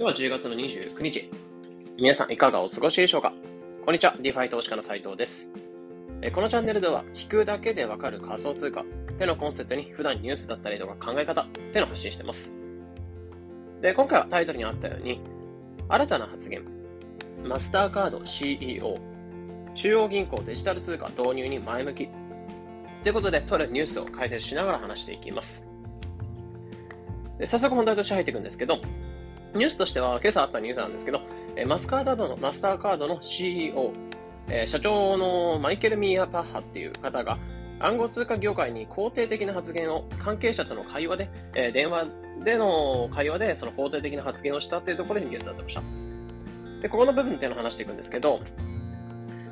今日は10月の29日。皆さんいかがお過ごしでしょうか？こんにちは、DeFi 投資家の斉藤です。このチャンネルでは、聞くだけでわかる仮想通貨ってのコンセプトに普段ニュースだったりとか考え方ってのを発信してます。で、今回はタイトルにあったように、新たな発言、マスターカード CEO、中央銀行デジタル通貨導入に前向き。ということで、とあるニュースを解説しながら話していきます。で早速本題として入っていくんですけど、ニュースとしては今朝あったニュースなんですけど、マスカードの、マスターカードの CEO、え社長のマイケル・ミーア・パッハっていう方が、暗号通貨業界に肯定的な発言を関係者との会話で、え電話での会話でその肯定的な発言をしたっていうところでニュースになってました。で、ここの部分っていうのを話していくんですけど、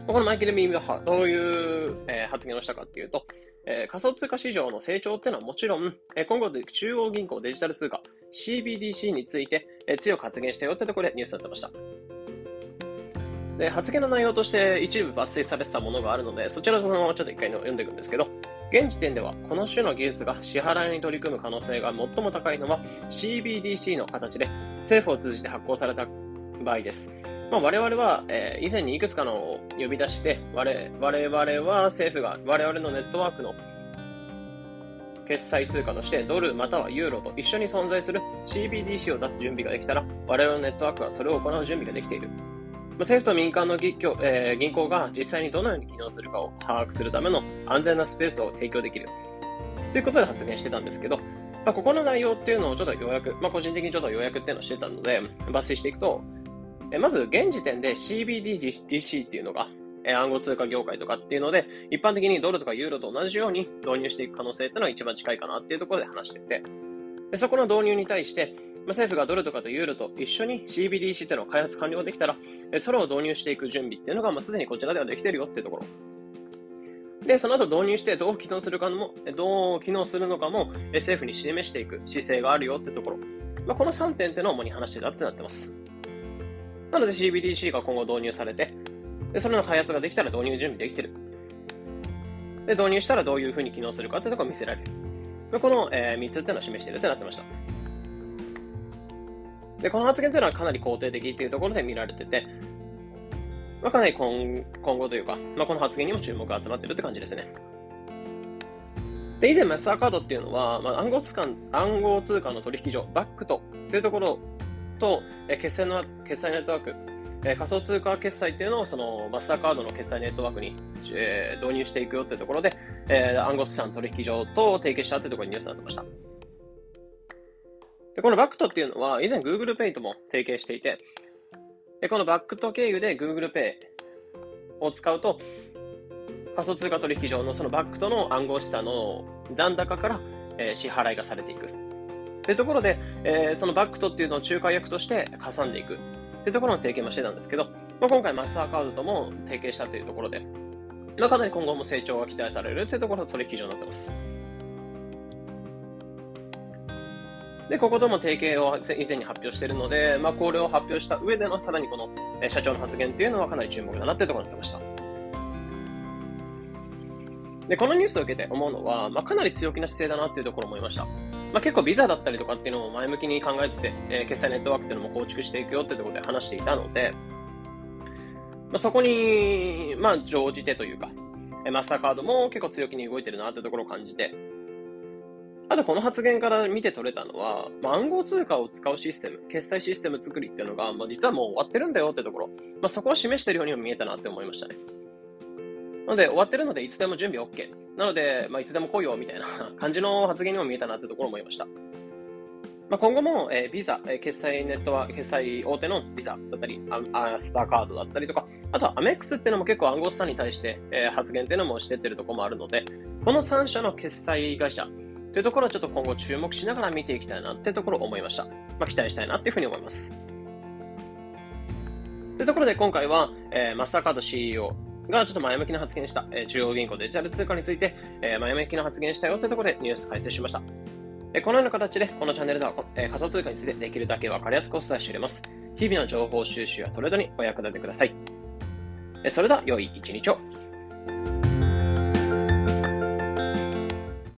このマイケル・ミーア・パッハ、どういう、え発言をしたかっていうと、え仮想通貨市場の成長っていうのはもちろん、え今後で中央銀行デジタル通貨 CBDC について、え強く発言したよってところでニュースになってました。で、発言の内容として一部抜粋されてたものがあるので、そちらをそのままちょっと一回読んでいくんですけど、現時点ではこの種の技術が支払いに取り組む可能性が最も高いのは CBDC の形で政府を通じて発行された場合です。まあ、我々は、えー、以前にいくつかの呼び出して、我我々は政府が我々のネットワークの決済通貨としてドルまたはユーロと一緒に存在する CBDC を出す準備ができたら、我々のネットワークはそれを行う準備ができている。政府と民間の銀行,、えー、銀行が実際にどのように機能するかを把握するための安全なスペースを提供できる。ということで発言してたんですけど、まあ、ここの内容っていうのをちょっと要約、まあ、個人的にちょっと要約っていうのをしてたので、抜粋していくと、えまず現時点で CBDGC っていうのが、え暗号通貨業界とかっていうので、一般的にドルとかユーロと同じように導入していく可能性っていうのが一番近いかなっていうところで話してて、でそこの導入に対して、ま政府がドルとかとユーロと一緒に CBDC っていうのを開発完了できたら、それを導入していく準備っていうのが、まあ、すでにこちらではできてるよっていうところ。で、その後導入してどう機能するかも、どう機能するのかも政府に示していく姿勢があるよってところ。まあ、この3点っていうのを主に話してたってなってます。なので CBDC が今後導入されて、でそれの開発ができたら導入準備できてる。で、導入したらどういう風に機能するかってところを見せられる。この、えー、3つっていうのを示してるってなってました。で、この発言というのはかなり肯定的っていうところで見られてて、まあ、かなり今今後というか、まあ、この発言にも注目が集まってるって感じですね。で、以前マスターカードっていうのは、まあ、暗号通貨暗号通貨の取引所、バックトというところと、え決済の決済ネットワーク、え仮想通貨決済っていうのをそのマスターカードの決済ネットワークに、え導入していくよってところで、え暗号資産取引所と提携したってところにニュースになってました。で、このバックトっていうのは、以前 Google Pay とも提携していて、でこのバックト経由で Google Pay を使うと、仮想通貨取引所のそのバックトの暗号資産の残高から、え支払いがされていく。というところで、えー、そのバックトっていうのを仲介役として挟んでいく。というところの提携もしてたんですけど、まあ、今回マスターカードとも提携したというところで、まあ、かなり今後も成長が期待されるというところの取引所になってます。で、こことも提携を以前に発表しているので、まあ、これを発表した上でのさらにこの社長の発言っていうのはかなり注目だなっていうところになってました。で、このニュースを受けて思うのは、まあ、かなり強気な姿勢だなっていうところを思いました。まあ、結構ビザだったりとかっていうのも前向きに考えてて、えー、決済ネットワークっていうのも構築していくよってところで話していたので、まあ、そこに、まあ、乗じてというか、マスターカードも結構強気に動いてるなってところを感じて、あとこの発言から見て取れたのは、まあ、暗号通貨を使うシステム、決済システム作りっていうのが、まあ、実はもう終わってるんだよってところ、まあ、そこを示してるようにも見えたなって思いましたね。なので、終わってるので、いつでも準備 OK。なので、まあ、いつでも来いよ、みたいな 感じの発言にも見えたなってところを思いました。まあ、今後も、えー、ビザ、えー、決済ネットは、決済大手のビザだったり、アスターカードだったりとか、あとはアメックスっていうのも結構暗号資産に対して、えー、発言っていうのもしてってるところもあるので、この3社の決済会社、というところをちょっと今後注目しながら見ていきたいなってところを思いました。まあ、期待したいなっていうふうに思います。というところで今回は、えー、マスターカード CEO がちょっと前向きな発言した、えー、中央銀行デジタル通貨について、えー、前向きな発言したよってところでニュース解説しました。えー、このような形で、このチャンネルでは、え、仮想通貨についてできるだけわかりやすくお伝えしております。日々の情報収集やトレードにお役立てください。え、それでは良い一日を。